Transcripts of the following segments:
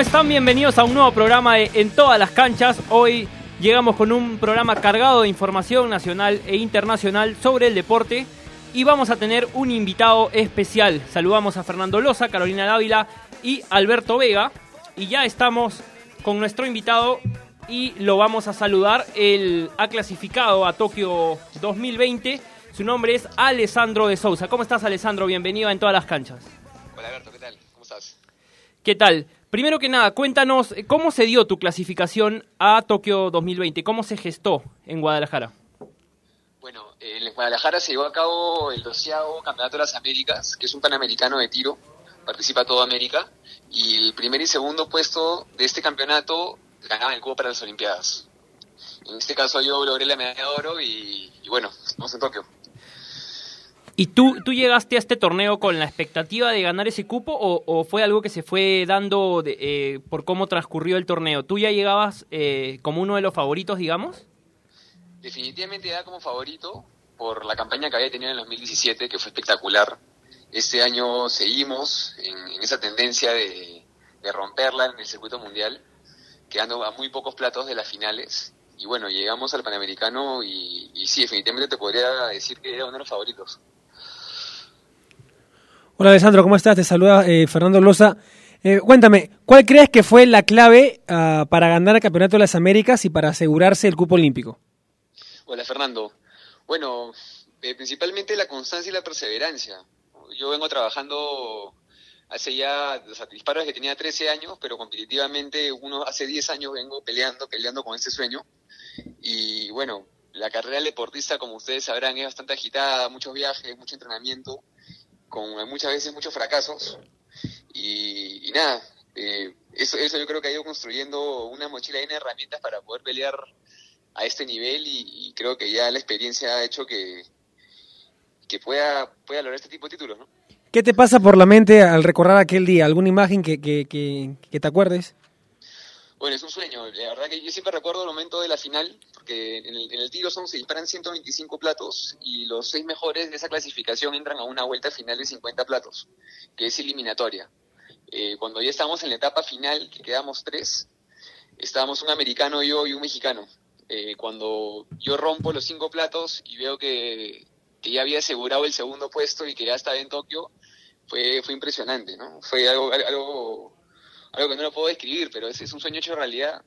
¿Cómo están? Bienvenidos a un nuevo programa de En todas las canchas. Hoy llegamos con un programa cargado de información nacional e internacional sobre el deporte y vamos a tener un invitado especial. Saludamos a Fernando Loza, Carolina Dávila y Alberto Vega y ya estamos con nuestro invitado y lo vamos a saludar. Él ha clasificado a Tokio 2020. Su nombre es Alessandro de Sousa. ¿Cómo estás, Alessandro? Bienvenido a En todas las canchas. Hola, Alberto, ¿qué tal? ¿Cómo estás? ¿Qué tal? Primero que nada, cuéntanos eh, cómo se dio tu clasificación a Tokio 2020, cómo se gestó en Guadalajara. Bueno, en Guadalajara se llevó a cabo el doceavo Campeonato de las Américas, que es un panamericano de tiro, participa toda América, y el primer y segundo puesto de este campeonato ganaban el cubo para las Olimpiadas. En este caso yo logré la medalla de oro y, y bueno, estamos en Tokio. ¿Y tú, tú llegaste a este torneo con la expectativa de ganar ese cupo o, fue algo que se fue dando de, eh, por cómo transcurrió el torneo? ¿Tú ya llegabas eh, como uno de los favoritos, digamos? Definitivamente ya como favorito por la campaña que había tenido en el 2017, que fue espectacular. Este año seguimos en, esa tendencia de, romperla en el circuito mundial, quedando a muy pocos platos de las finales y bueno, llegamos al Panamericano y, sí, definitivamente te podría decir que era uno de los favoritos. Hola Alessandro, ¿cómo estás? Te saluda eh, Fernando Loza. Eh, cuéntame, ¿cuál crees que fue la clave uh, para ganar el Campeonato de las Américas y para asegurarse el cupo olímpico? Hola Fernando. Bueno, eh, principalmente la constancia y la perseverancia. Yo vengo trabajando hace ya, o sea, disparos que tenía 13 años, pero competitivamente uno hace 10 años vengo peleando, peleando con ese sueño. Y bueno, la carrera deportista, como ustedes sabrán, es bastante agitada, muchos viajes, mucho entrenamiento, con muchas veces muchos fracasos. Y, y nada, eh, eso, eso yo creo que ha ido construyendo una mochila llena de herramientas para poder pelear a este nivel y, creo que ya la experiencia ha hecho que, que pueda, pueda lograr este tipo de títulos, ¿no? ¿Qué te pasa por la mente al recordar aquel día? ¿Alguna imagen que, que, que, te acuerdes? Bueno, es un sueño. La verdad que yo siempre recuerdo el momento de la final, porque en el, en el tiro son, se disparan 125 platos y los seis mejores de esa clasificación entran a una vuelta final de 50 platos, que es eliminatoria. Eh, cuando ya estábamos en la etapa final, que quedamos tres, estábamos un americano, yo y un mexicano. Eh, cuando yo rompo los cinco platos y veo que, ya había asegurado el segundo puesto y que ya estaba en Tokio, fue, fue impresionante, ¿no? Fue algo, algo, algo que no lo puedo describir, pero es, es un sueño hecho realidad.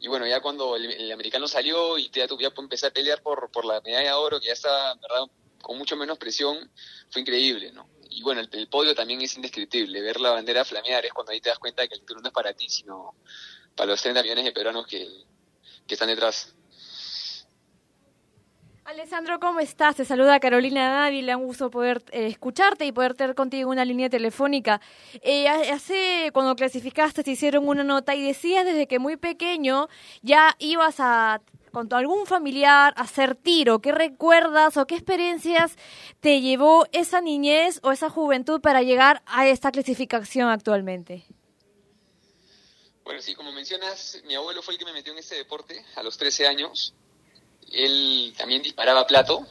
Y bueno, ya cuando el, americano salió y ya, ya empecé a pelear por, por la medalla de oro, que ya ¿verdad?, con mucho menos presión, fue increíble, ¿no? Y bueno, el, el, podio también es indescriptible. Ver la bandera flamear es cuando ahí te das cuenta que el turno no es para ti, sino para los 30 millones de peruanos que, que están detrás. Alessandro, ¿cómo estás? Te saluda Carolina Dávila, un gusto poder eh, escucharte y poder tener contigo una línea telefónica. Eh, hace, cuando clasificaste, te hicieron una nota y decías desde que muy pequeño ya ibas a con algún familiar a hacer tiro. ¿Qué recuerdas o qué experiencias te llevó esa niñez o esa juventud para llegar a esta clasificación actualmente? Bueno, sí, como mencionas, mi abuelo fue el que me metió en este deporte a los 13 años él también disparaba plato,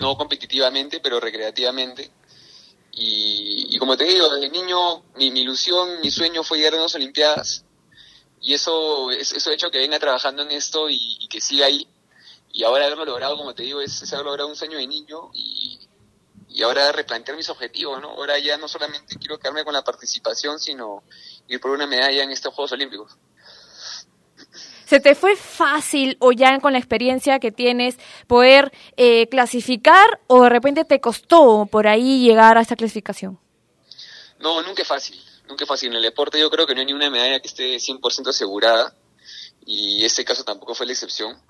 no competitivamente, pero recreativamente. Y, como te digo, desde niño mi, ilusión, mi sueño fue llegar a unas Olimpiadas. Y eso, eso ha hecho que venga trabajando en esto y, y, que siga ahí. Y ahora haberlo logrado, como te digo, es, es haber logrado un sueño de niño y, y ahora replantear mis objetivos, ¿no? Ahora ya no solamente quiero quedarme con la participación, sino ir por una medalla en estos Juegos Olímpicos. ¿Se te fue fácil o ya con la experiencia que tienes poder eh, clasificar o de repente te costó por ahí llegar a esta clasificación? No, nunca es fácil, nunca es fácil. En el deporte yo creo que no hay ni una medalla que esté 100% asegurada y este caso tampoco fue la excepción.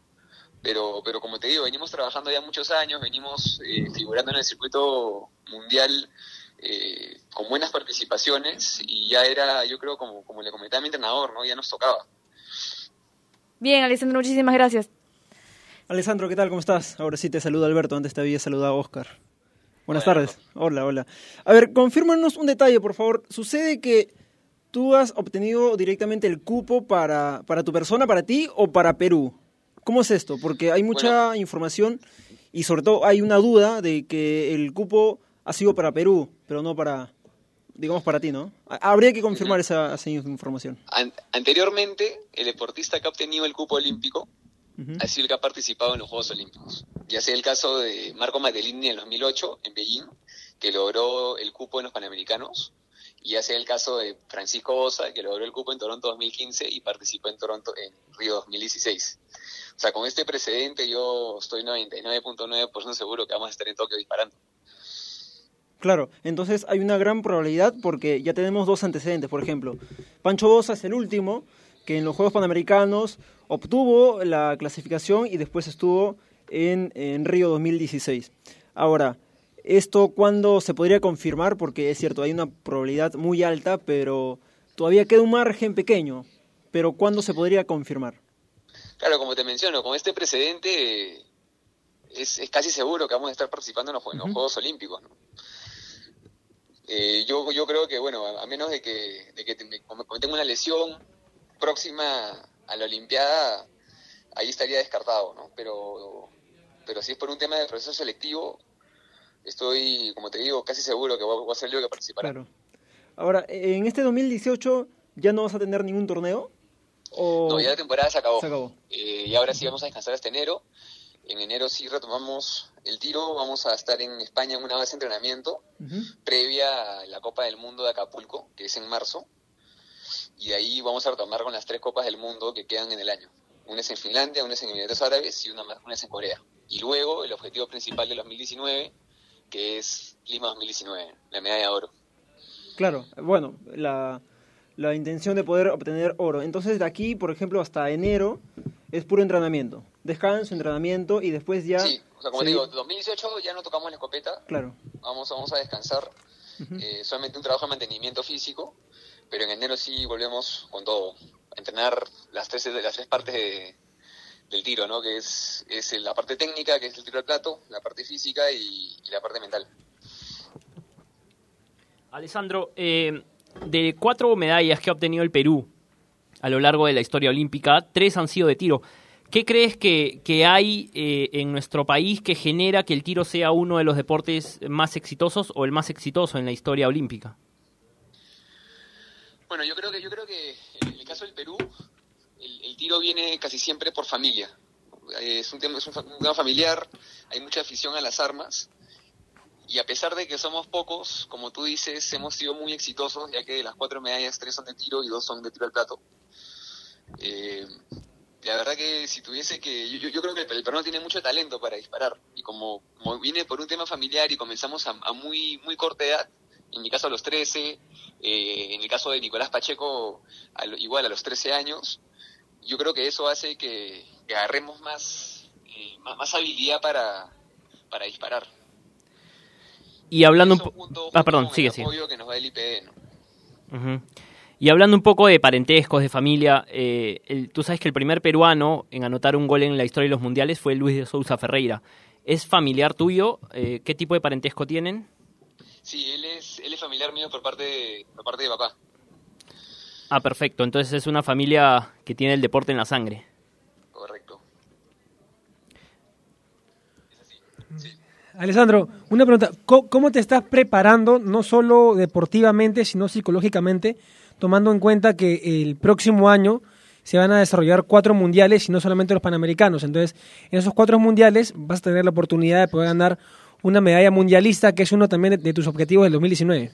Pero, pero como te digo, venimos trabajando ya muchos años, venimos eh, figurando en el circuito mundial eh, con buenas participaciones y ya era, yo creo, como, como le comentaba mi entrenador, ¿no? ya nos tocaba. Bien, Alessandro, muchísimas gracias. Alessandro, ¿qué tal? ¿Cómo estás? Ahora sí te saluda Alberto, antes te había saludado Oscar. Buenas tardes. Hola, hola. A ver, confírmanos un detalle, por favor. Sucede que tú has obtenido directamente el cupo para, para tu persona, para ti o para Perú. ¿Cómo es esto? Porque hay mucha bueno. información y sobre todo hay una duda de que el cupo ha sido para Perú, pero no para, digamos para ti, ¿no? Habría que confirmar esa, esa información. anteriormente, el deportista que ha obtenido el cupo olímpico ha sido el que ha participado en los Juegos Olímpicos. Ya sea el caso de Marco Madelini en el 2008 en Beijing, que logró el cupo en los Panamericanos, y ya sea el caso de Francisco Bosa, que logró el cupo en Toronto 2015 y participó en Toronto en Río 2016. O sea, con este precedente yo estoy 99.9% seguro que vamos a estar en Tokio disparando. Claro, entonces hay una gran probabilidad porque ya tenemos dos antecedentes. Por ejemplo, Pancho Bosa es el último que en los Juegos Panamericanos obtuvo la clasificación y después estuvo en, en Río 2016. Ahora, ¿esto cuándo se podría confirmar? Porque es cierto, hay una probabilidad muy alta, pero todavía queda un margen pequeño. Pero ¿cuándo se podría confirmar? Claro, como te menciono, con este precedente es, casi seguro que vamos a estar participando en los, Juegos Olímpicos. ¿no? Eh, yo, yo creo que, bueno, a, menos de que, de que tenga una lesión próxima a la Olimpiada, ahí estaría descartado, ¿no? Pero, pero si es por un tema de proceso selectivo, estoy, como te digo, casi seguro que voy a ser yo que participará. Claro. Ahora, en este 2018 ya no vas a tener ningún torneo. ¿O... No, ya la temporada se acabó. Se acabó. Eh, y ahora sí vamos a descansar hasta enero. En enero sí retomamos el tiro, vamos a estar en España en una base de entrenamiento previa a la Copa del Mundo de Acapulco, que es en marzo, y de ahí vamos a retomar con las tres Copas del Mundo que quedan en el año. Una es en Finlandia, una es en Emiratos Árabes y una, una es en Corea. Y luego el objetivo principal de 2019, que es Lima 2019, la medalla de oro. Claro, bueno, la, la intención de poder obtener oro. Entonces de aquí, por ejemplo, hasta enero es puro entrenamiento. Descanso, entrenamiento y después ya... Sí, o sea, como te digo, 2018 ya no tocamos la escopeta. Claro. Vamos, vamos a descansar. Eh, solamente un trabajo de mantenimiento físico. Pero en enero sí volvemos con todo. A entrenar las tres, las tres partes del tiro, ¿no? Que es, es la parte técnica, que es el tiro al plato, la parte física y, la parte mental. Alessandro, eh, de cuatro medallas que ha obtenido el Perú a lo largo de la historia olímpica, tres han sido de tiro. ¿Qué crees que, que hay eh, en nuestro país que genera que el tiro sea uno de los deportes más exitosos o el más exitoso en la historia olímpica? Bueno, yo creo que yo creo que en el caso del Perú el, tiro viene casi siempre por familia. Es un tema es un tema familiar, hay mucha afición a las armas y a pesar de que somos pocos, como tú dices, hemos sido muy exitosos, ya que de las cuatro medallas, tres son de tiro y dos son de tiro al plato. Eh, la verdad que si tuviese que, yo, creo que el peruano tiene mucho talento para disparar y como, viene por un tema familiar y comenzamos a, muy muy corta edad, en mi caso a los 13, eh, en el caso de Nicolás Pacheco igual a los 13 años, yo creo que eso hace que, agarremos más, eh, más, habilidad para, para disparar. Y hablando un poco... Ah, perdón, sigue, sigue. que nos va el IPD, Y hablando un poco de parentescos, de familia, eh, tú sabes que el primer peruano en anotar un gol en la historia de los mundiales fue Luis de Sousa Ferreira. ¿Es familiar tuyo? Eh, ¿Qué tipo de parentesco tienen? Sí, él es, él es familiar mío por parte, de, por parte de papá. Ah, perfecto. Entonces es una familia que tiene el deporte en la sangre. Alessandro, una pregunta. ¿Cómo te estás preparando, no solo deportivamente, sino psicológicamente, tomando en cuenta que el próximo año se van a desarrollar cuatro mundiales y no solamente los panamericanos? Entonces, en esos cuatro mundiales vas a tener la oportunidad de poder ganar una medalla mundialista, que es uno también de tus objetivos del 2019.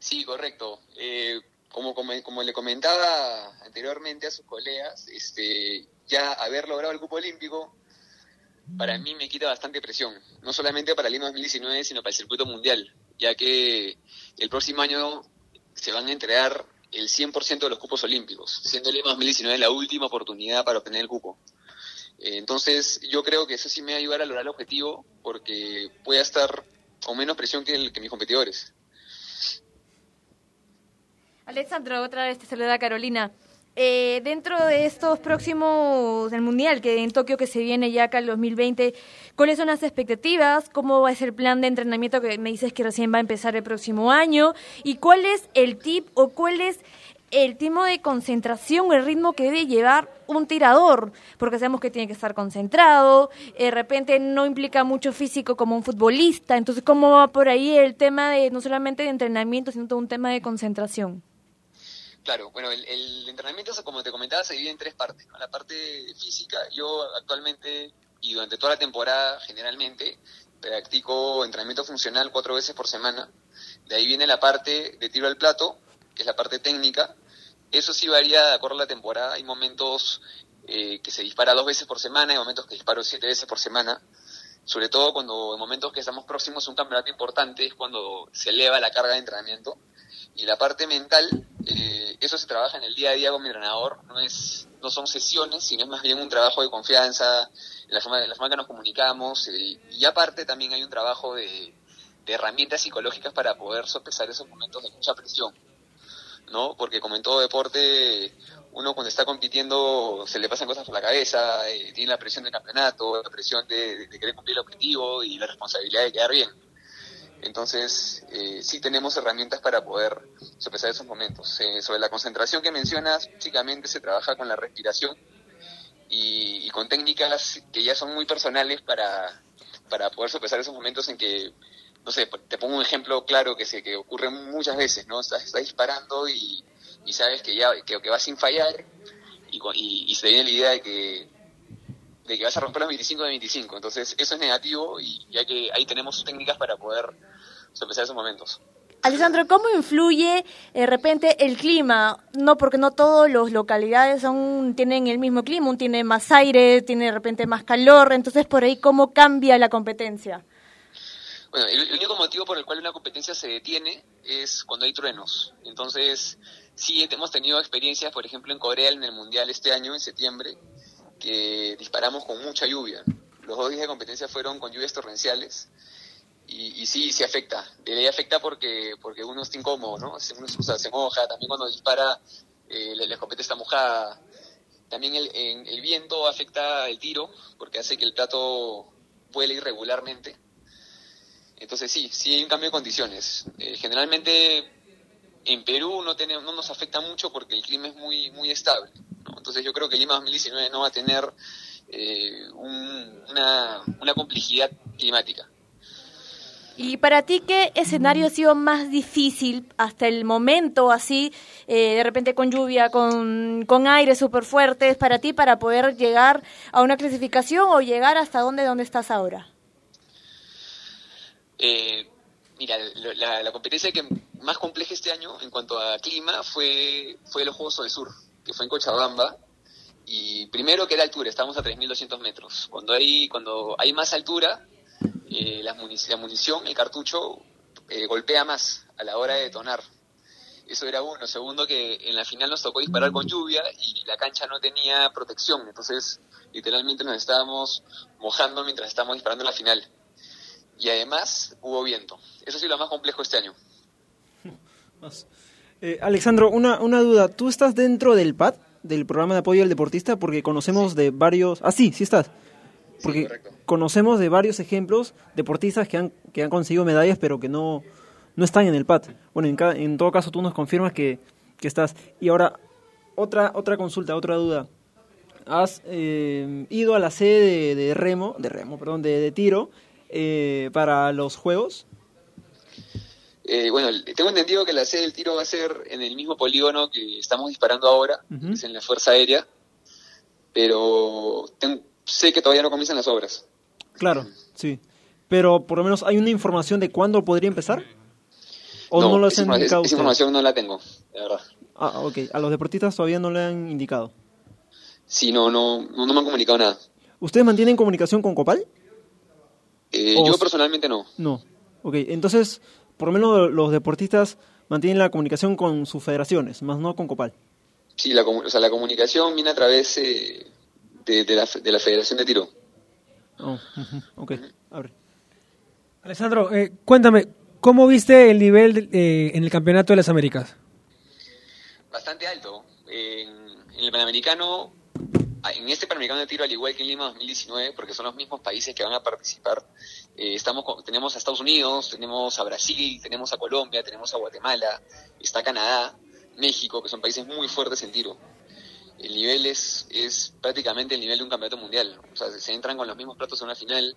Sí, correcto. Eh, como, como, le comentaba anteriormente a sus colegas, este, ya haber logrado el cupo olímpico para mí me quita bastante presión, no solamente para Lima 2019, sino para el circuito mundial, ya que el próximo año se van a entregar el 100% de los cupos olímpicos, siendo Lima 2019 la última oportunidad para obtener el cupo. Eh, entonces, yo creo que eso sí me va a ayudar a lograr el objetivo, porque voy a estar con menos presión que, que mis competidores. Alexandro, otra vez te saluda Carolina. Eh, dentro de estos próximos del Mundial, que en Tokio que se viene ya acá el 2020, ¿cuáles son las expectativas? ¿Cómo va a ser el plan de entrenamiento que me dices que recién va a empezar el próximo año? ¿Y cuál es el tip o cuál es el tipo de concentración, el ritmo que debe llevar un tirador, porque sabemos que tiene que estar concentrado, de repente no implica mucho físico como un futbolista, entonces cómo va por ahí el tema de no solamente de entrenamiento, sino todo un tema de concentración. Claro, bueno, el, entrenamiento, como te comentaba, se divide en tres partes. La parte física, yo actualmente y durante toda la temporada generalmente practico entrenamiento funcional cuatro veces por semana. De ahí viene la parte de tiro al plato, que es la parte técnica. Eso sí varía de acuerdo a la temporada. Hay momentos eh, que se dispara dos veces por semana, hay momentos que disparo siete veces por semana. Sobre todo cuando en momentos que estamos próximos a un campeonato importante es cuando se eleva la carga de entrenamiento. Y la parte mental, eh, eso se trabaja en el día a día con mi entrenador. No, es, no son sesiones, sino es más bien un trabajo de confianza, en la forma, en la forma que nos comunicamos. Eh, y aparte también hay un trabajo de, de herramientas psicológicas para poder sopesar esos momentos de mucha presión. ¿no? Porque como en todo deporte, uno cuando está compitiendo se le pasan cosas por la cabeza, eh, tiene la presión del campeonato, la presión de, querer cumplir el objetivo y la responsabilidad de quedar bien. Entonces, eh, sí tenemos herramientas para poder sopesar esos momentos. Eh, sobre la concentración que mencionas, básicamente se trabaja con la respiración y, con técnicas que ya son muy personales para, para poder sopesar esos momentos en que no sé, te pongo un ejemplo claro que se que ocurre muchas veces, ¿no? Estás, disparando y, sabes que ya que, que vas sin fallar y, se viene la idea de que de que vas a romper los 25 de 25. Entonces, eso es negativo y ya que ahí tenemos técnicas para poder sopesar esos momentos. Alessandro, ¿cómo influye eh, de repente el clima? No, porque no todas las localidades son, tienen el mismo clima, un tiene más aire, tiene de repente más calor, entonces por ahí, ¿cómo cambia la competencia? Bueno, el, único motivo por el cual una competencia se detiene es cuando hay truenos. Entonces, sí hemos tenido experiencias, por ejemplo, en Corea en el Mundial este año, en septiembre, que disparamos con mucha lluvia. Los dos días de competencia fueron con lluvias torrenciales y, y sí, sí afecta. De ley afecta porque, porque uno está incómodo, ¿no? Uno, se moja, también cuando dispara eh, la, escopeta está mojada. También el, el viento afecta el tiro porque hace que el plato vuele irregularmente entonces sí, sí hay un cambio de condiciones. Eh, generalmente en Perú no, no nos afecta mucho porque el clima es muy, muy estable. Entonces yo creo que Lima 2019 no va a tener eh, una, una complejidad climática. ¿Y para ti qué escenario ha sido más difícil hasta el momento, así, eh, de repente con lluvia, con, con aire súper fuertes, para ti, para poder llegar a una clasificación o llegar hasta donde, donde estás ahora? Eh, mira, la, competencia que más compleja este año en cuanto a clima fue, fue los Juegos del Sur, que fue en Cochabamba. Y primero que era altura, estamos a 3.200 metros. Cuando hay, cuando hay más altura, eh, la, munición, el cartucho, eh, golpea más a la hora de detonar. Eso era uno. Segundo, que en la final nos tocó disparar con lluvia y la cancha no tenía protección. Entonces, literalmente nos estábamos mojando mientras estábamos disparando en la final y además hubo viento. Eso sí lo más complejo este año. Eh, Alexandro, una, una duda. ¿Tú estás dentro del PAD, del programa de apoyo al deportista? Porque conocemos de varios... Ah, sí, sí estás. Porque conocemos de varios ejemplos deportistas que han, que han conseguido medallas pero que no, no están en el PAD. Bueno, en, en todo caso tú nos confirmas que, que estás. Y ahora, otra, otra consulta, otra duda. Has eh, ido a la sede de, remo, de remo, perdón, de, de tiro eh, para los juegos? Eh, bueno, tengo entendido que la sede del tiro va a ser en el mismo polígono que estamos disparando ahora, es en la Fuerza Aérea, pero sé que todavía no comienzan las obras. Claro, sí. Pero por lo menos hay una información de cuándo podría empezar. ¿O no, lo esa, esa información no la tengo, de verdad. Ah, ok. A los deportistas todavía no le han indicado. Sí, no, no, no, no me han comunicado nada. ¿Ustedes mantienen comunicación con Copal? Eh, yo personalmente no. No. Ok, entonces, por lo menos los deportistas mantienen la comunicación con sus federaciones, más no con Copal. Sí, la, o sea, la comunicación viene a través eh, de, la, de, la, Federación de Tiro. Oh, ok, abre. Alessandro, eh, cuéntame, ¿cómo viste el nivel en el Campeonato de las Américas? Bastante alto. en el Panamericano en este Panamericano de Tiro, al igual que en Lima 2019, porque son los mismos países que van a participar, eh, estamos tenemos a Estados Unidos, tenemos a Brasil, tenemos a Colombia, tenemos a Guatemala, está Canadá, México, que son países muy fuertes en tiro. El nivel es, es prácticamente el nivel de un campeonato mundial. O sea, se entran con los mismos platos en una final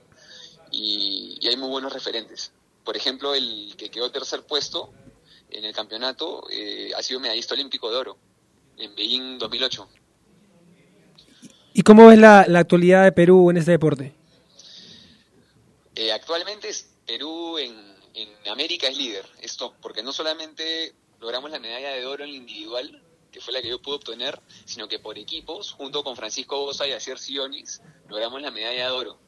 y, y hay muy buenos referentes. Por ejemplo, el que quedó tercer puesto en el campeonato eh, ha sido medallista olímpico de oro en Beijing 2008. ¿Y cómo ves la, la actualidad de Perú en este deporte? Eh, actualmente es- Perú en, en América es líder, es top, porque no solamente logramos la medalla de oro en la individual, que fue la que yo pude obtener, sino que por equipos, junto con Francisco Bosa y Asier Sionis, logramos la medalla de oro.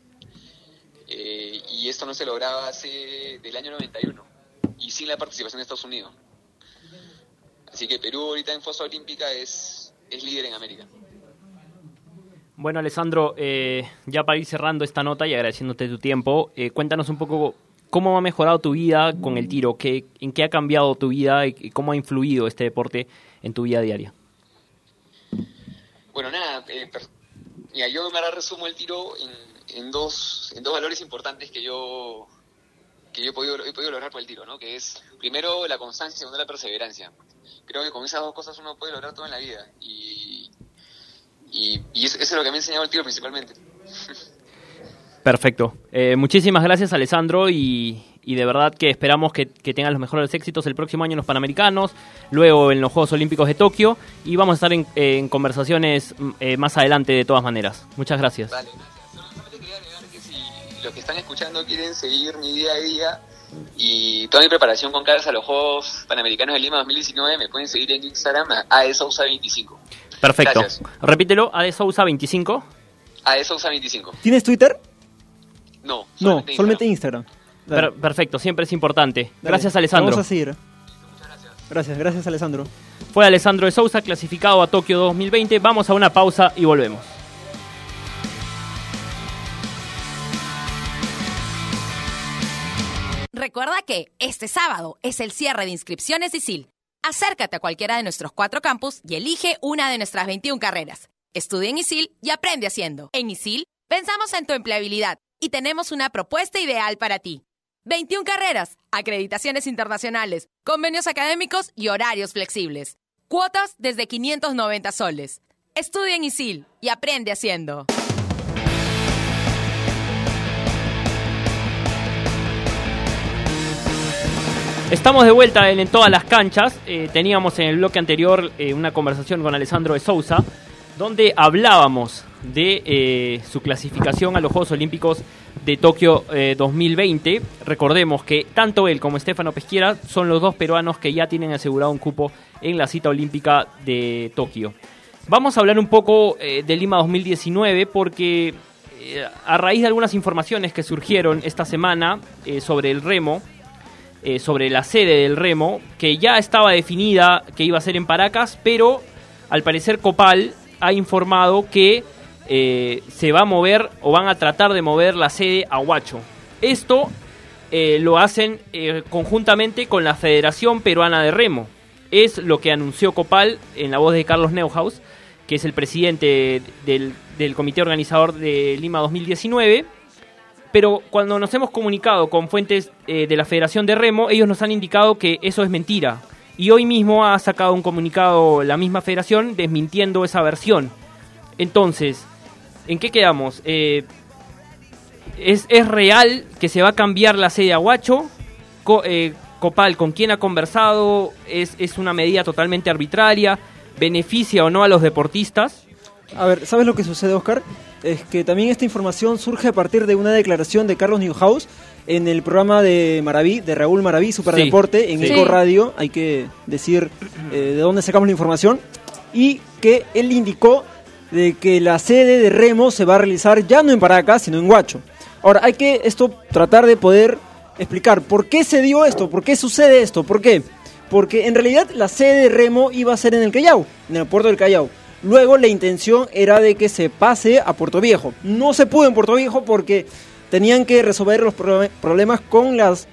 Eh, y esto no se lograba hace del año 91, y sin la participación de Estados Unidos. Así que Perú ahorita en fosa olímpica es, es líder en América. Bueno, Alessandro, eh, ya para ir cerrando esta nota y agradeciéndote tu tiempo, eh, cuéntanos un poco cómo ha mejorado tu vida con el tiro, qué, en qué ha cambiado tu vida y, cómo ha influido este deporte en tu vida diaria. Bueno, nada, eh, mira, yo me resumo el tiro en, dos en dos valores importantes que yo que yo he podido, he podido lograr por el tiro, ¿no? Que es primero la constancia y segundo la perseverancia. Creo que con esas dos cosas uno puede lograr todo en la vida y y, y eso, eso es lo que me ha enseñado el tiro principalmente. Perfecto. Eh, muchísimas gracias, Alessandro, y, y de verdad que esperamos que, que tengan los mejores éxitos el próximo año en los Panamericanos, luego en los Juegos Olímpicos de Tokio, y vamos a estar en, en conversaciones mm, eh, más adelante de todas maneras. Muchas gracias. Vale, gracias. Solamente quería agregar que si los que están escuchando quieren seguir mi día a día y toda mi preparación con caras a los Juegos Panamericanos de Lima 2019, me pueden seguir en Instagram a aesousa25. Perfecto. Gracias. Repítelo, A de Sousa 25. aesousa25. ¿Tienes Twitter? No, No, Instagram. solamente Instagram. Per- perfecto, siempre es importante. Dale. Gracias, Alessandro. Vamos a seguir. Gracias, gracias, Alessandro. Fue Alessandro de Sousa clasificado a Tokio 2020. Vamos a una pausa y volvemos. Recuerda que este sábado es el cierre de inscripciones ISIL. Acércate a cualquiera de nuestros cuatro campus y elige una de nuestras 21 carreras. Estudia en ISIL y aprende haciendo. En ISIL pensamos en tu empleabilidad y tenemos una propuesta ideal para ti. 21 carreras, acreditaciones internacionales, convenios académicos y horarios flexibles. Cuotas desde 590 soles. Estudia en ISIL y aprende haciendo. Estamos de vuelta en, en todas las canchas. Eh, teníamos en el bloque anterior eh, una conversación con Alessandro de Sousa, donde hablábamos de eh, su clasificación a los Juegos Olímpicos de Tokio eh, 2020. Recordemos que tanto él como Estefano Pesquiera son los dos peruanos que ya tienen asegurado un cupo en la cita olímpica de Tokio. Vamos a hablar un poco de Lima 2019 porque a raíz de algunas informaciones que surgieron esta semana sobre el remo, eh, sobre la sede del remo, que ya estaba definida que iba a ser en Paracas, pero al parecer Copal ha informado que eh, se va a mover o van a tratar de mover la sede a Huacho. Esto eh, lo hacen conjuntamente con la Federación Peruana de Remo. Es lo que anunció Copal en la voz de Carlos Neuhaus, que es el presidente del, del comité organizador de Lima 2019. Pero cuando nos hemos comunicado con fuentes eh, de la Federación de Remo, ellos nos han indicado que eso es mentira. Y hoy mismo ha sacado un comunicado la misma federación desmintiendo esa versión. Entonces, ¿en qué quedamos? Eh, ¿es, ¿Es real que se va a cambiar la sede a Huacho? Eh, Copal, ¿con quién ha conversado? ¿Es, ¿Es una medida totalmente arbitraria? ¿Beneficia o no a los deportistas? A ver, ¿sabes lo que sucede, Oscar? Es que también esta información surge a partir de una declaración de Carlos Newhouse en el programa de Maraví, de Raúl Maraví, Superdeporte, en sí. Eco Radio. Hay que decir eh, de dónde sacamos la información. Y que él indicó de que la sede de Remo se va a realizar ya no en Paracas, sino en Huacho. Ahora, hay que esto tratar de poder explicar por qué se dio esto, por qué sucede esto, por qué. Porque en realidad la sede de Remo iba a ser en el Callao, en el puerto del Callao. Luego la intención era de que se pase a Puerto Viejo. No se pudo en Puerto Viejo porque tenían que resolver los pro- problemas con las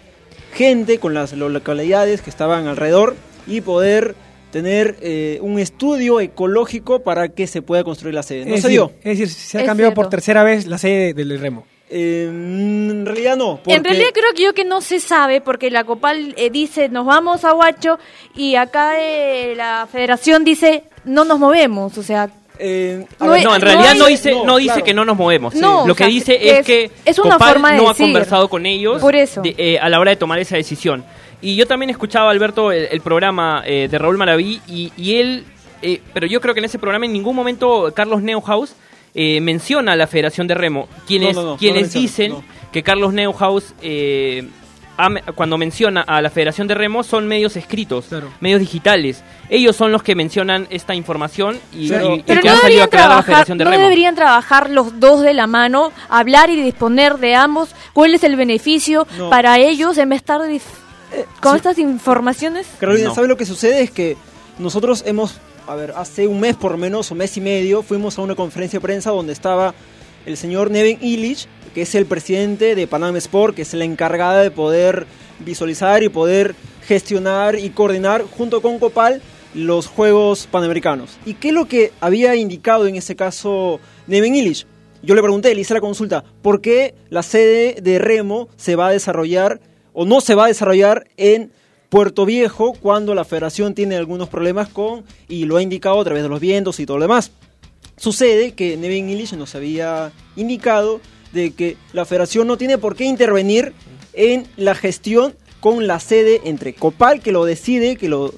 gente, con las lo- localidades que estaban alrededor y poder tener eh, un estudio ecológico para que se pueda construir la sede. No es se decir, dio. Es decir, se ha Es cambiado por tercera vez la sede del remo. Eh, en realidad no. En realidad creo que yo que no se sabe porque la Copal eh, dice nos vamos a Huacho y acá eh, la federación dice no nos movemos, o sea, eh, a No ver, No, en no realidad hay- no dice, no, dice claro. que no nos movemos. No, Lo que sea, dice es- es, que es una Copal forma de no ha conversado con ellos Por eso. de- eh, a la hora de tomar esa decisión. Y yo también escuchaba, Alberto, el, el programa eh, de Raúl Maraví y, y él, eh, pero yo creo que en ese programa en ningún momento Carlos Neuhaus eh, menciona a la Federación de Remo. Quienes, No, no, no, no quienes dicen no. que Carlos Neuhaus... eh, cuando menciona a la Federación de Remo son medios escritos, Claro. medios digitales. Ellos son los que mencionan esta información y, Pero- y- y pero que no han salido a a la trabajar, Federación de no Remo. deberían trabajar los dos de la mano, hablar y disponer de ambos, cuál es el beneficio No. para ellos en vez de estar Eh, con sí. estas informaciones. Carolina, No. ¿sabes lo que sucede? Es que nosotros hemos, a ver, hace un mes por lo menos, o mes y medio, fuimos a una conferencia de prensa donde estaba el señor Nevin Illich, que es el presidente de Panam Sport, que es la encargada de poder visualizar y poder gestionar y coordinar junto con Copal los Juegos Panamericanos. ¿Y qué es lo que había indicado en ese caso Nevin Illich? Yo le pregunté, le hice la consulta, ¿por qué la sede de Remo se va a desarrollar o no se va a desarrollar en Puerto Viejo cuando la federación tiene algunos problemas con, y lo ha indicado a través de los vientos y todo lo demás. Sucede que Nevin Illich nos había indicado de que la federación no tiene por qué intervenir en la gestión con la sede entre Copal, que lo decide, que lo,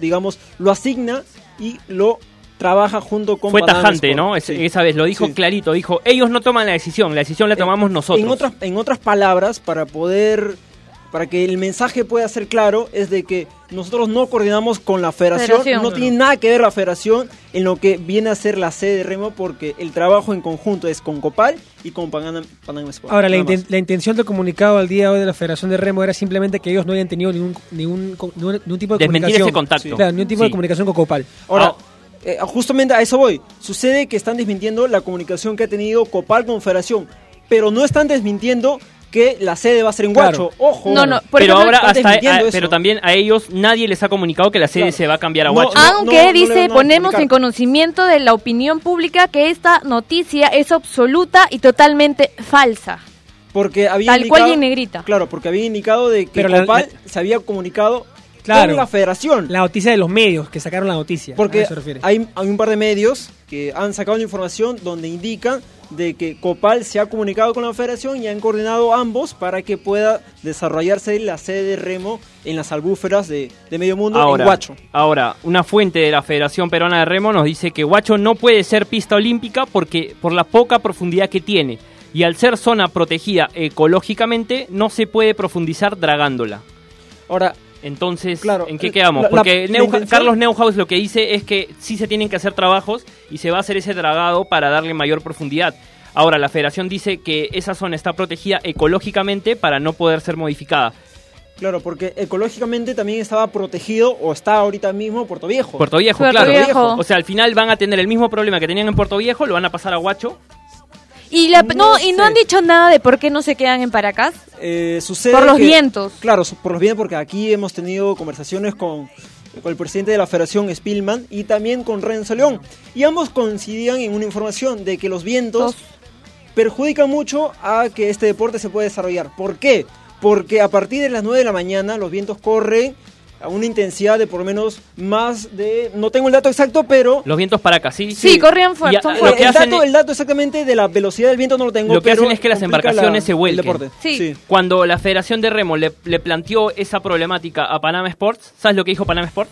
digamos, lo asigna y lo trabaja junto con Fue tajante, Sport. ¿no? Es- Sí. Esa vez lo dijo Sí. clarito, dijo, ellos no toman la decisión, la decisión la tomamos nosotros. En otras, en otras palabras, para poder, para que el mensaje pueda ser claro, es de que nosotros no coordinamos con la federación, Federación. no tiene nada que ver la federación en lo que viene a ser la sede de Remo, porque el trabajo en conjunto es con Copal y con Panam, Panam Sport. Ahora, la, nada inten- más. la intención del comunicado al día de hoy de la Federación de Remo era simplemente que ellos no hayan tenido ningún, ningún, ningún, ningún tipo de Desmentir comunicación. ese contacto. Claro, ningún tipo Sí. de comunicación con Copal. Ahora, Ah. eh, justamente a eso voy. Sucede que están desmintiendo la comunicación que ha tenido Copal con Federación, pero no están desmintiendo que la sede va a ser en Claro. Guacho. Ojo. No, no, por pero ejemplo, ahora hasta, desmintiendo a- eso. pero también a ellos nadie les ha comunicado que la sede Claro. se va a cambiar a no, Aunque dice, ponemos en conocimiento de la opinión pública que esta noticia es absoluta y totalmente falsa. Porque había Tal cual indicado- y en negrita. Claro, porque había indicado de que Copal se había comunicado Claro. con la federación. La noticia de los medios que sacaron la noticia. a porque eso se refiere. hay, hay un par de medios que han sacado la información donde indican de que Copal se ha comunicado con la federación y han coordinado ambos para que pueda desarrollarse la sede de remo en las albúferas de, de medio mundo Ahora, en Huacho. ahora, una fuente de la Federación Peruana de Remo nos dice que Huacho no puede ser pista olímpica porque por la poca profundidad que tiene y al ser zona protegida ecológicamente no se puede profundizar dragándola. Ahora, Entonces, Claro, ¿en qué la- quedamos? la- Porque la Neuha- intención- Carlos Neuhaus lo que dice es que sí se tienen que hacer trabajos y se va a hacer ese dragado para darle mayor profundidad. Ahora, la federación dice que esa zona está protegida ecológicamente para no poder ser modificada. claro, porque ecológicamente también estaba protegido o está ahorita mismo Puerto Viejo. Puerto Viejo, Puerto claro. Viejo. O sea, al final van a tener el mismo problema que tenían en Puerto Viejo, lo van a pasar a Huacho. Y, la, No no, y no han dicho nada de por qué no se quedan en Paracas. Eh, sucede Por los que- vientos. Claro, por los vientos, porque aquí hemos tenido conversaciones con, con el presidente de la Federación, Spillman, y también con Renzo León. Y ambos coincidían en una información de que los vientos Dos. perjudican mucho a que este deporte se pueda desarrollar. ¿Por qué? Porque a partir de las 9 de la mañana los vientos corren a una intensidad de por lo menos más de... No tengo el dato exacto, pero... Los vientos para acá, ¿sí? Sí, corrían fuerte, son fuertes. el, dato, el dato exactamente de la velocidad del viento no lo tengo, Lo que pero hacen es que las embarcaciones la- se el vuelquen. deporte. Sí. Cuando la Federación de Remo le, le planteó esa problemática a Panama Sports, ¿sabes lo que dijo Panama Sports?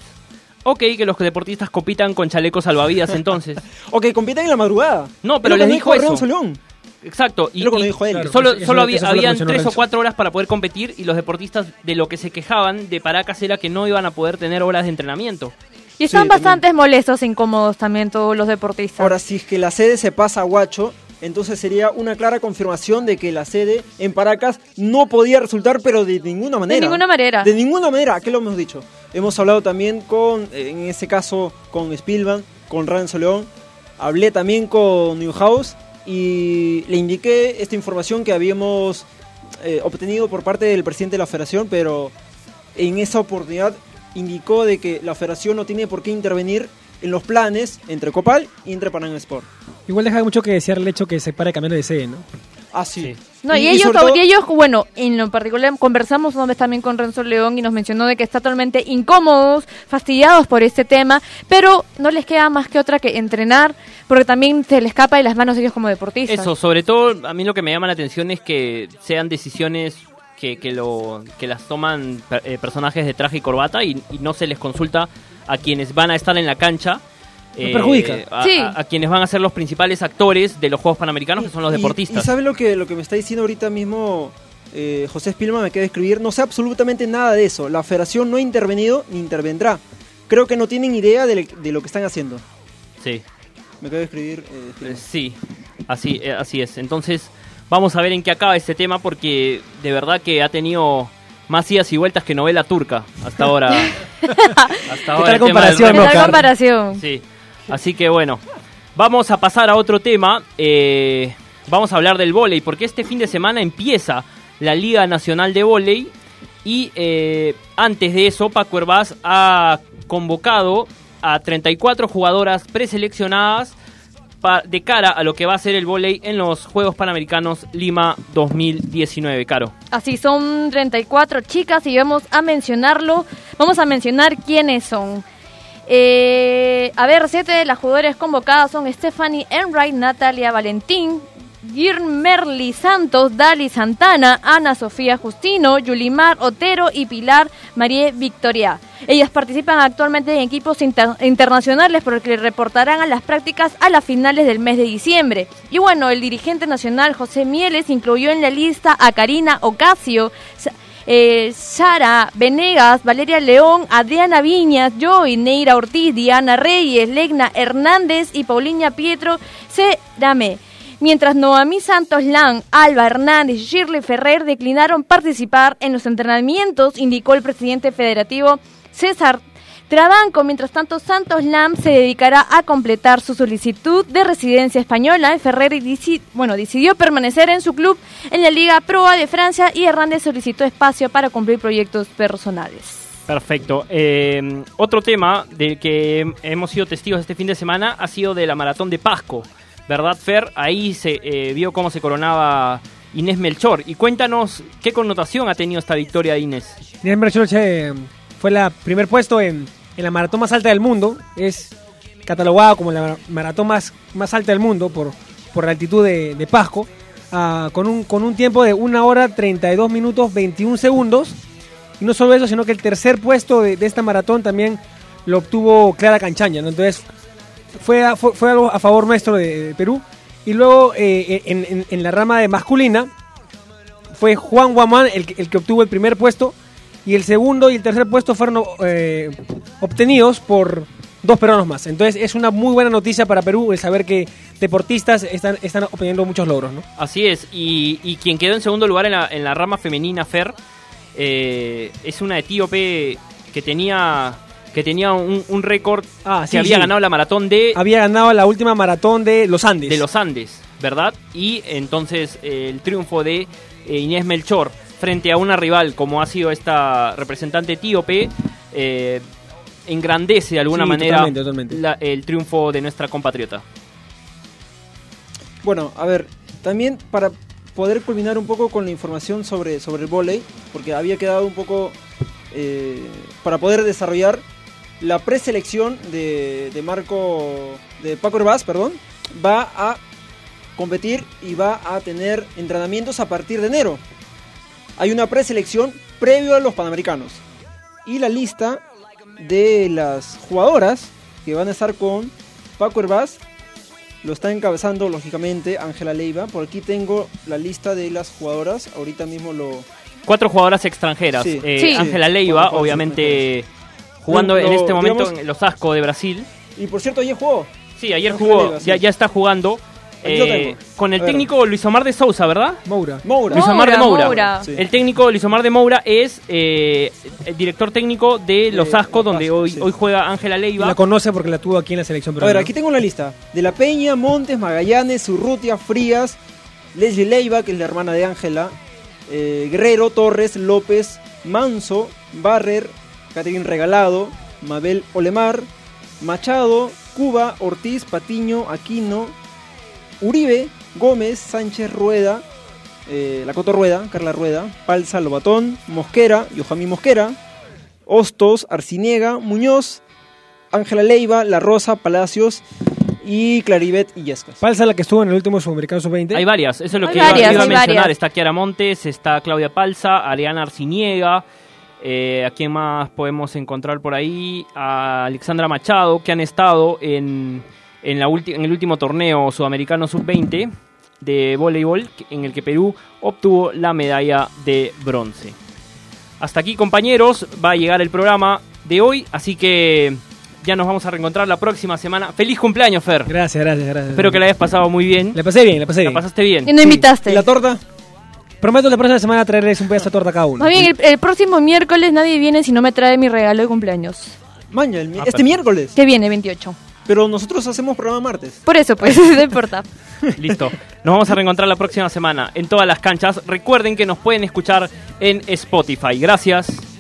Ok, que los deportistas compitan con chalecos salvavidas entonces. Ok, compiten en la madrugada. No, pero les que dijo eso. León. Exacto. Y, Es lo que y dijo él. Claro. Solo, Eso- solo eso- había, habían tres o cuatro horas para poder competir y los deportistas de lo que se quejaban de Paracas era que no iban a poder tener horas de entrenamiento. Y están Sí, bastante molestos e incómodos también todos los deportistas. Ahora, si es que la sede se pasa a Huacho, entonces sería una clara confirmación de que la sede en Paracas no podía resultar, pero de ninguna manera. ninguna manera. De ninguna manera, ¿qué lo hemos dicho? Hemos hablado también con, en ese caso, con Spielman, con Renzo León. Hablé también con Newhouse y le indiqué esta información que habíamos eh, obtenido por parte del presidente de la federación, pero en esa oportunidad indicó de que la federación no tiene por qué intervenir en los planes entre Copal y entre Panam Sport. Igual deja mucho que desear el hecho que se pare cambiando de sede, ¿no? Ah, sí. Sí. No, y, ellos, y ellos, bueno, en lo particular conversamos una vez también con Renzo León y nos mencionó de que está totalmente incómodos, fastidiados por este tema, pero no les queda más que otra que entrenar, porque también se les escapa de las manos ellos como deportistas. Eso, sobre todo, a mí lo que me llama la atención es que sean decisiones que, que, lo, que las toman per- eh, personajes de traje y corbata y, y no se les consulta a quienes van a estar en la cancha. Eh, perjudica. A, Sí. a- a quienes van a ser los principales actores de los Juegos Panamericanos, que son los Y- deportistas. Y, sabe lo que, lo que me está diciendo ahorita mismo eh, José Spilman, me de escribir, no sé absolutamente nada de eso. La federación no ha intervenido ni intervendrá. Creo que no tienen idea de, de lo que están haciendo. Sí. Me acaba de escribir. eh, Eh. Sí, así, eh, así es. Entonces, vamos a ver en qué acaba este tema porque de verdad que ha tenido más idas y vueltas que novela turca hasta ahora. hasta ahora tal comparación, comparación. Sí, así que bueno, vamos a pasar a otro tema. eh, vamos a hablar del vóley porque este fin de semana empieza la Liga Nacional de Vóley y eh, antes de eso Paco Herbaz ha convocado a 34 jugadoras preseleccionadas de cara a lo que va a ser el vóley en los Juegos Panamericanos Lima 2019, Caro. Así son 34 chicas y vamos a mencionarlo. Vamos a mencionar quiénes son. Eh, a ver, siete de las jugadoras convocadas son Stephanie Enright, Natalia Valentín, Merly Santos, Dali Santana, Ana Sofía Justino, Yulimar Otero y Pilar María Victoria. Ellas participan actualmente en equipos inter- internacionales porque reportarán a las prácticas a las finales del mes de diciembre. Y bueno, el dirigente nacional José Mieles incluyó en la lista a Karina Ocasio, eh, Sara Venegas, Valeria León, Adriana Viñas, Joy, Neira Ortiz, Diana Reyes, Legna Hernández y Pauliña Pietro Cerame. Mientras Noamí Santos Lan, Alba Hernández y Shirley Ferrer declinaron participar en los entrenamientos, indicó el presidente federativo César Trabanco. Mientras tanto, Santos Lam se dedicará a completar su solicitud de residencia española. Ferrer dici- bueno, decidió permanecer en su club en la Liga Proa de Francia y Hernández solicitó espacio para cumplir proyectos personales. Perfecto. Eh, otro tema del que hemos sido testigos este fin de semana ha sido de la maratón de Pasco. ¿Verdad, Fer? Ahí se eh, vio cómo se coronaba Inés Melchor. Y cuéntanos qué connotación ha tenido esta victoria de Inés. Inés Melchor eh, fue la primer puesto en, la maratón más alta del mundo. Es catalogada como la maratón más, más alta del mundo por, por la altitud de, de Pasco. ah, con, un, con un tiempo de 1 hora 32 minutos 21 segundos. Y no solo eso, sino que el tercer puesto de, esta maratón también lo obtuvo Clara Canchaña. Entonces fue, a- fue, fue algo a favor nuestro de, Perú. Y luego eh, en, la rama de masculina fue Juan Guamán el, el que obtuvo el primer puesto. Y el segundo y el tercer puesto fueron eh, obtenidos por dos peruanos más. Entonces es una muy buena noticia para Perú el saber que deportistas están, están obteniendo muchos logros. ¿no? Así es. Y, y quien quedó en segundo lugar en la, en la rama femenina, Fer, eh, es una etíope que tenía que tenía un, un récord Ah, que sí, había sí. ganado la maratón de, Había ganado la última maratón de los Andes. de los Andes, ¿verdad? Y entonces eh, el triunfo de eh, Inés Melchor frente a una rival como ha sido esta representante etíope eh, engrandece de alguna Sí, manera totalmente, totalmente. la- el triunfo de nuestra compatriota. Bueno, a ver, también para poder culminar un poco con la información sobre, sobre el vóley, porque había quedado un poco eh, para poder desarrollar la preselección de, de Marco, de Paco Herbaz, perdón, va a competir y va a tener entrenamientos a partir de enero. Hay una preselección previo a los Panamericanos. Y la lista de las jugadoras que van a estar con Paco Herbaz lo está encabezando, lógicamente, Ángela Leiva. Por aquí tengo la lista de las jugadoras. Ahorita mismo lo... Cuatro jugadoras extranjeras. Sí. Eh, Sí. Ángela Sí, Leiva, obviamente jugando Lo- en este momento digamos- en los Asco de Brasil. Y por cierto, ayer jugó. Sí, ayer jugó, Leiva, sí. ya, ya está jugando. Eh, tengo. con el técnico Luis Omar de Sousa, ¿verdad? Moura. Moura. Luis Omar de Moura, Moura. Moura. Sí. El técnico Luis Omar de Moura es eh, el director técnico de Los De Asco, Los donde hoy, sí. hoy juega Ángela Leiva. la conoce porque la tuvo aquí en la selección A ver, peruana. aquí tengo la lista. De la Peña, Montes, Magallanes, Urrutia, Frías, Leslie Leiva, que es la hermana de Ángela, eh, Guerrero, Torres, López, Manso, Barrer, Catherine Regalado, Mabel Olemar, Machado, Cuba, Ortiz, Patiño, Aquino, Uribe, Gómez, Sánchez Rueda, eh, La Coto Rueda, Carla Rueda, Palza, Lobatón, Mosquera, Yohami Mosquera, Hostos, Arciniega, Muñoz, Ángela Leiva, La Rosa, Palacios y Claribet y Yescas. Palsa la que estuvo en el último Sudamericano Sub-20. Hay varias, eso es lo Hay que iba- varias, iba, a mencionar. varias. Está Kiara Montes, está Claudia Palza, Ariana Arciniega. Eh, ¿A quién más podemos encontrar por ahí? A Alexandra Machado, que han estado en, en, la ulti- en el último torneo sudamericano sub-20 de voleibol, en el que Perú obtuvo la medalla de bronce. Hasta aquí, compañeros, va a llegar el programa de hoy, así que ya nos vamos a reencontrar la próxima semana. ¡Feliz cumpleaños, Fer! Gracias, gracias, gracias. Espero que la hayas pasado muy bien. La pasé bien, la pasé ¿La bien. pasaste bien? Y no invitaste. ¿Y la torta? Prometo la próxima semana traerles un pedazo de torta a cada uno. Más bien, el, el próximo miércoles nadie viene si no me trae mi regalo de cumpleaños. Maña, el mi- Ah, este perfecto. miércoles. Que viene, 28. Pero nosotros hacemos programa martes. Por eso, pues, no importa. Listo. Nos vamos a reencontrar la próxima semana en todas las canchas. Recuerden que nos pueden escuchar en Spotify. Gracias.